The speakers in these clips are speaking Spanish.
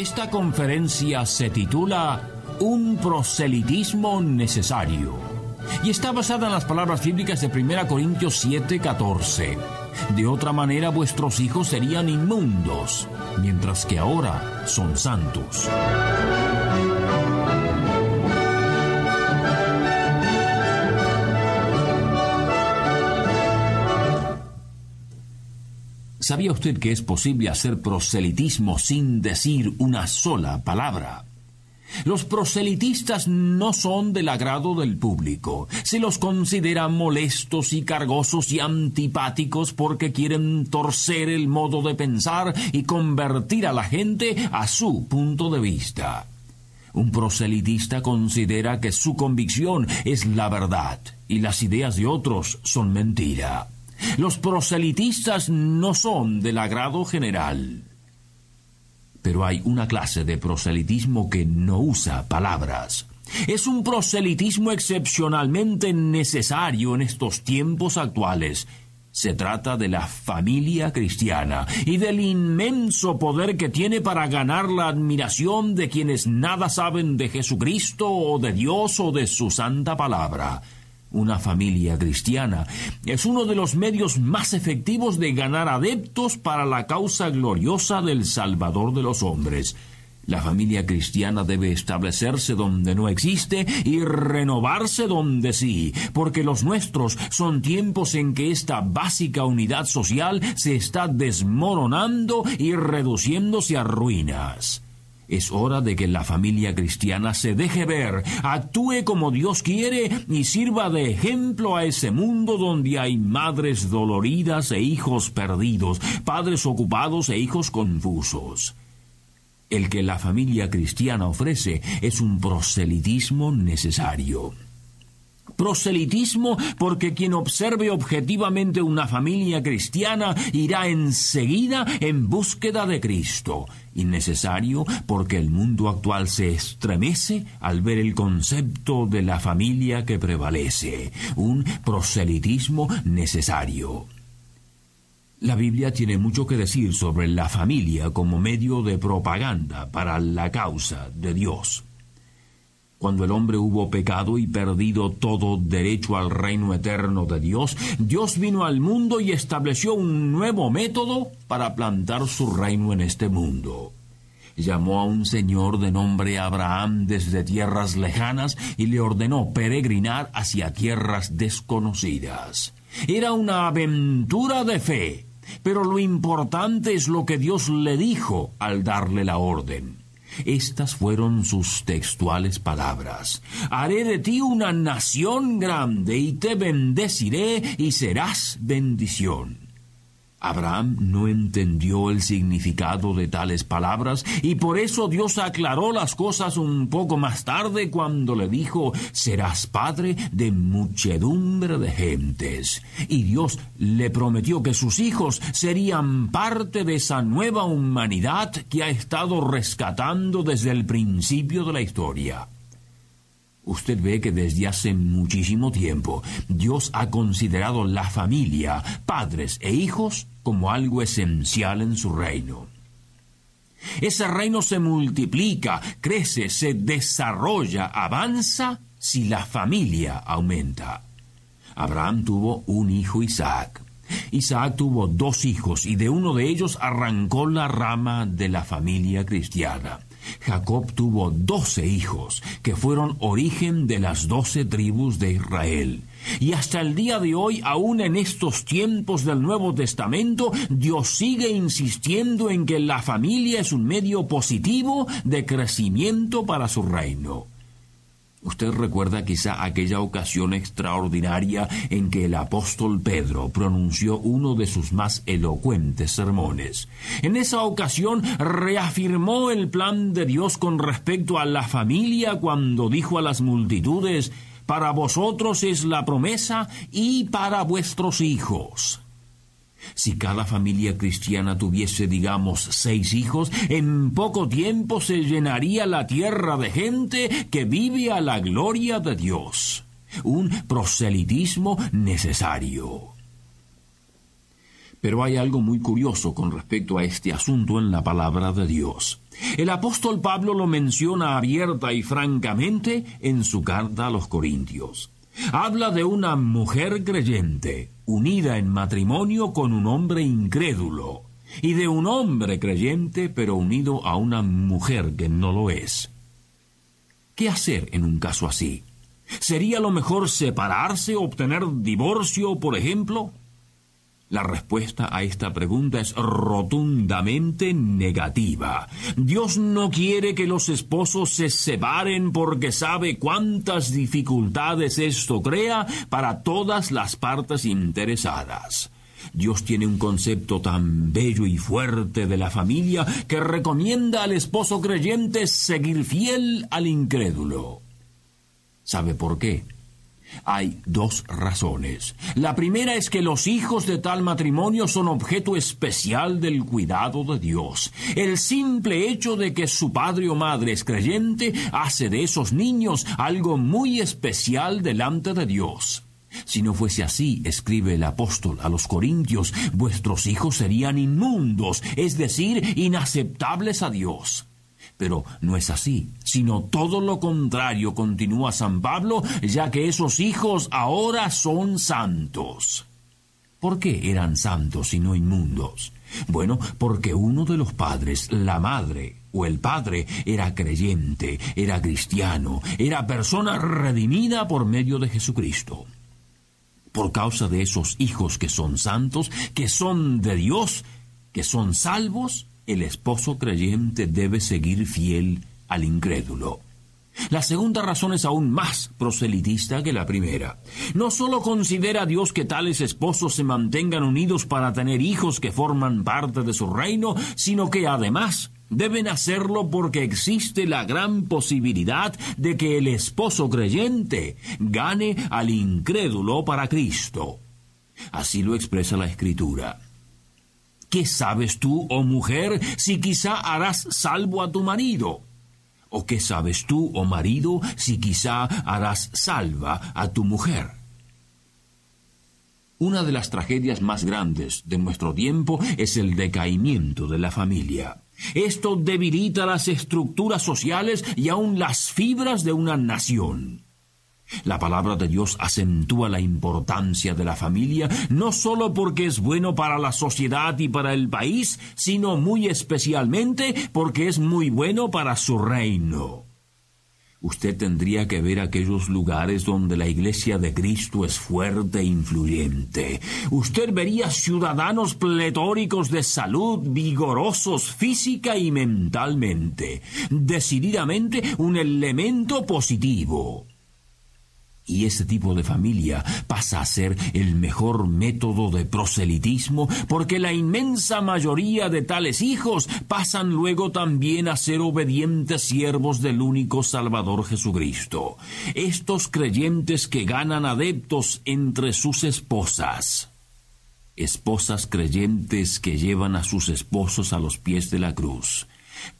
Esta conferencia se titula Un proselitismo necesario y está basada en las palabras bíblicas de 1 Corintios 7:14. De otra manera vuestros hijos serían inmundos, mientras que ahora son santos. ¿Sabía usted que es posible hacer proselitismo sin decir una sola palabra? Los proselitistas no son del agrado del público. Se los considera molestos y cargosos y antipáticos porque quieren torcer el modo de pensar y convertir a la gente a su punto de vista. Un proselitista considera que su convicción es la verdad y las ideas de otros son mentira. Los proselitistas no son del agrado general. Pero hay una clase de proselitismo que no usa palabras. Es un proselitismo excepcionalmente necesario en estos tiempos actuales. Se trata de la familia cristiana y del inmenso poder que tiene para ganar la admiración de quienes nada saben de Jesucristo o de Dios o de su santa palabra. Una familia cristiana es uno de los medios más efectivos de ganar adeptos para la causa gloriosa del Salvador de los hombres. La familia cristiana debe establecerse donde no existe y renovarse donde sí, porque los nuestros son tiempos en que esta básica unidad social se está desmoronando y reduciéndose a ruinas. Es hora de que la familia cristiana se deje ver, actúe como Dios quiere y sirva de ejemplo a ese mundo donde hay madres doloridas e hijos perdidos, padres ocupados e hijos confusos. El que la familia cristiana ofrece es un proselitismo necesario. Proselitismo porque quien observe objetivamente una familia cristiana irá enseguida en búsqueda de Cristo. Innecesario porque el mundo actual se estremece al ver el concepto de la familia que prevalece. Un proselitismo necesario. La Biblia tiene mucho que decir sobre la familia como medio de propaganda para la causa de Dios. Cuando el hombre hubo pecado y perdido todo derecho al reino eterno de Dios, Dios vino al mundo y estableció un nuevo método para plantar su reino en este mundo. Llamó a un señor de nombre Abraham desde tierras lejanas y le ordenó peregrinar hacia tierras desconocidas. Era una aventura de fe, pero lo importante es lo que Dios le dijo al darle la orden. Estas fueron sus textuales palabras. Haré de ti una nación grande y te bendeciré y serás bendición. Abraham no entendió el significado de tales palabras y por eso Dios aclaró las cosas un poco más tarde cuando le dijo, serás padre de muchedumbre de gentes. Y Dios le prometió que sus hijos serían parte de esa nueva humanidad que ha estado rescatando desde el principio de la historia. Usted ve que desde hace muchísimo tiempo Dios ha considerado la familia, padres e hijos como algo esencial en su reino. Ese reino se multiplica, crece, se desarrolla, avanza si la familia aumenta. Abraham tuvo un hijo Isaac. Isaac tuvo dos hijos y de uno de ellos arrancó la rama de la familia cristiana. Jacob tuvo doce hijos, que fueron origen de las doce tribus de Israel. Y hasta el día de hoy, aun en estos tiempos del Nuevo Testamento, Dios sigue insistiendo en que la familia es un medio positivo de crecimiento para su reino. Usted recuerda quizá aquella ocasión extraordinaria en que el apóstol Pedro pronunció uno de sus más elocuentes sermones. En esa ocasión reafirmó el plan de Dios con respecto a la familia cuando dijo a las multitudes, para vosotros es la promesa y para vuestros hijos. Si cada familia cristiana tuviese, digamos, seis hijos, en poco tiempo se llenaría la tierra de gente que vive a la gloria de Dios. Un proselitismo necesario. Pero hay algo muy curioso con respecto a este asunto en la palabra de Dios. El apóstol Pablo lo menciona abierta y francamente en su carta a los Corintios. Habla de una mujer creyente, unida en matrimonio con un hombre incrédulo, y de un hombre creyente pero unido a una mujer que no lo es. ¿Qué hacer en un caso así? ¿Sería lo mejor separarse, obtener divorcio, por ejemplo? La respuesta a esta pregunta es rotundamente negativa. Dios no quiere que los esposos se separen porque sabe cuántas dificultades esto crea para todas las partes interesadas. Dios tiene un concepto tan bello y fuerte de la familia que recomienda al esposo creyente seguir fiel al incrédulo. ¿Sabe por qué? Hay dos razones. La primera es que los hijos de tal matrimonio son objeto especial del cuidado de Dios. El simple hecho de que su padre o madre es creyente hace de esos niños algo muy especial delante de Dios. Si no fuese así, escribe el apóstol a los Corintios, vuestros hijos serían inmundos, es decir, inaceptables a Dios. Pero no es así, sino todo lo contrario, continúa San Pablo, ya que esos hijos ahora son santos. ¿Por qué eran santos y no inmundos? Bueno, porque uno de los padres, la madre o el padre, era creyente, era cristiano, era persona redimida por medio de Jesucristo. Por causa de esos hijos que son santos, que son de Dios, que son salvos, el esposo creyente debe seguir fiel al incrédulo. La segunda razón es aún más proselitista que la primera. No solo considera Dios que tales esposos se mantengan unidos para tener hijos que forman parte de su reino, sino que además deben hacerlo porque existe la gran posibilidad de que el esposo creyente gane al incrédulo para Cristo. Así lo expresa la Escritura. ¿Qué sabes tú, oh mujer, si quizá harás salvo a tu marido? ¿O qué sabes tú, oh marido, si quizá harás salva a tu mujer? Una de las tragedias más grandes de nuestro tiempo es el decaimiento de la familia. Esto debilita las estructuras sociales y aun las fibras de una nación. La palabra de Dios acentúa la importancia de la familia no solo porque es bueno para la sociedad y para el país, sino muy especialmente porque es muy bueno para su reino. Usted tendría que ver aquellos lugares donde la iglesia de Cristo es fuerte e influyente. Usted vería ciudadanos pletóricos de salud, vigorosos física y mentalmente. Decididamente un elemento positivo. Y ese tipo de familia pasa a ser el mejor método de proselitismo porque la inmensa mayoría de tales hijos pasan luego también a ser obedientes siervos del único Salvador Jesucristo. Estos creyentes que ganan adeptos entre sus esposas. Esposas creyentes que llevan a sus esposos a los pies de la cruz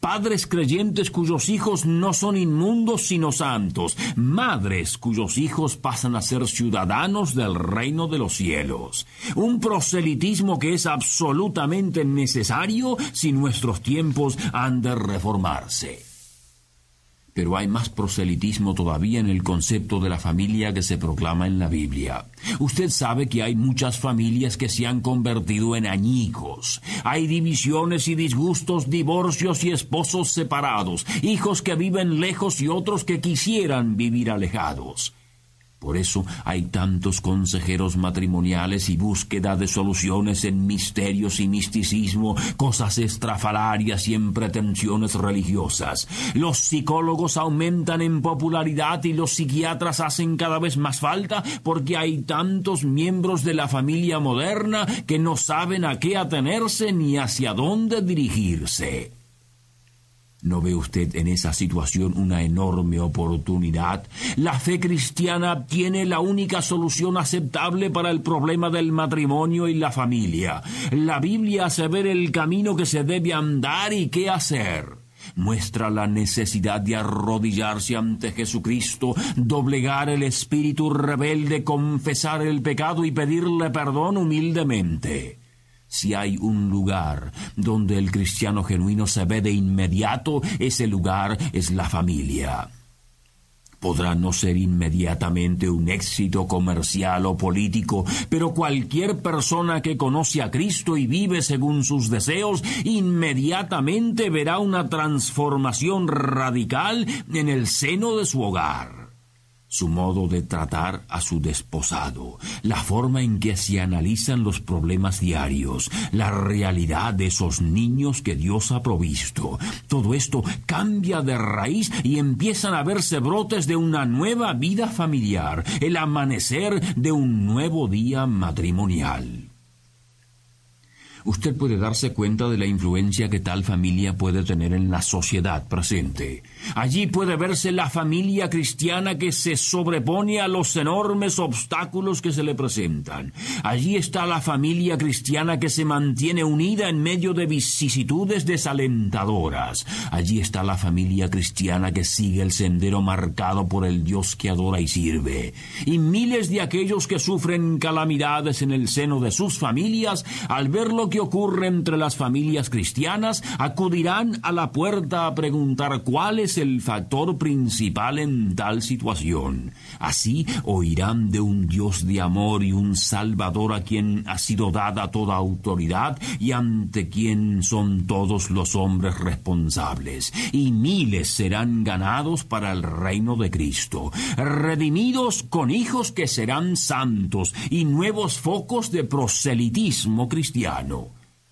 padres creyentes cuyos hijos no son inmundos sino santos, madres cuyos hijos pasan a ser ciudadanos del reino de los cielos. Un proselitismo que es absolutamente necesario si nuestros tiempos han de reformarse. Pero hay más proselitismo todavía en el concepto de la familia que se proclama en la Biblia. Usted sabe que hay muchas familias que se han convertido en añicos. Hay divisiones y disgustos, divorcios y esposos separados, hijos que viven lejos y otros que quisieran vivir alejados. Por eso hay tantos consejeros matrimoniales y búsqueda de soluciones en misterios y misticismo, cosas estrafalarias y en pretensiones religiosas. Los psicólogos aumentan en popularidad y los psiquiatras hacen cada vez más falta porque hay tantos miembros de la familia moderna que no saben a qué atenerse ni hacia dónde dirigirse. ¿No ve usted en esa situación una enorme oportunidad? La fe cristiana tiene la única solución aceptable para el problema del matrimonio y la familia. La Biblia hace ver el camino que se debe andar y qué hacer. Muestra la necesidad de arrodillarse ante Jesucristo, doblegar el espíritu rebelde, confesar el pecado y pedirle perdón humildemente. Si hay un lugar donde el cristiano genuino se ve de inmediato, ese lugar es la familia. Podrá no ser inmediatamente un éxito comercial o político, pero cualquier persona que conoce a Cristo y vive según sus deseos, inmediatamente verá una transformación radical en el seno de su hogar su modo de tratar a su desposado, la forma en que se analizan los problemas diarios, la realidad de esos niños que Dios ha provisto. Todo esto cambia de raíz y empiezan a verse brotes de una nueva vida familiar, el amanecer de un nuevo día matrimonial usted puede darse cuenta de la influencia que tal familia puede tener en la sociedad presente. Allí puede verse la familia cristiana que se sobrepone a los enormes obstáculos que se le presentan. Allí está la familia cristiana que se mantiene unida en medio de vicisitudes desalentadoras. Allí está la familia cristiana que sigue el sendero marcado por el Dios que adora y sirve. Y miles de aquellos que sufren calamidades en el seno de sus familias al verlo que ocurre entre las familias cristianas, acudirán a la puerta a preguntar cuál es el factor principal en tal situación. Así oirán de un Dios de amor y un Salvador a quien ha sido dada toda autoridad y ante quien son todos los hombres responsables. Y miles serán ganados para el reino de Cristo, redimidos con hijos que serán santos y nuevos focos de proselitismo cristiano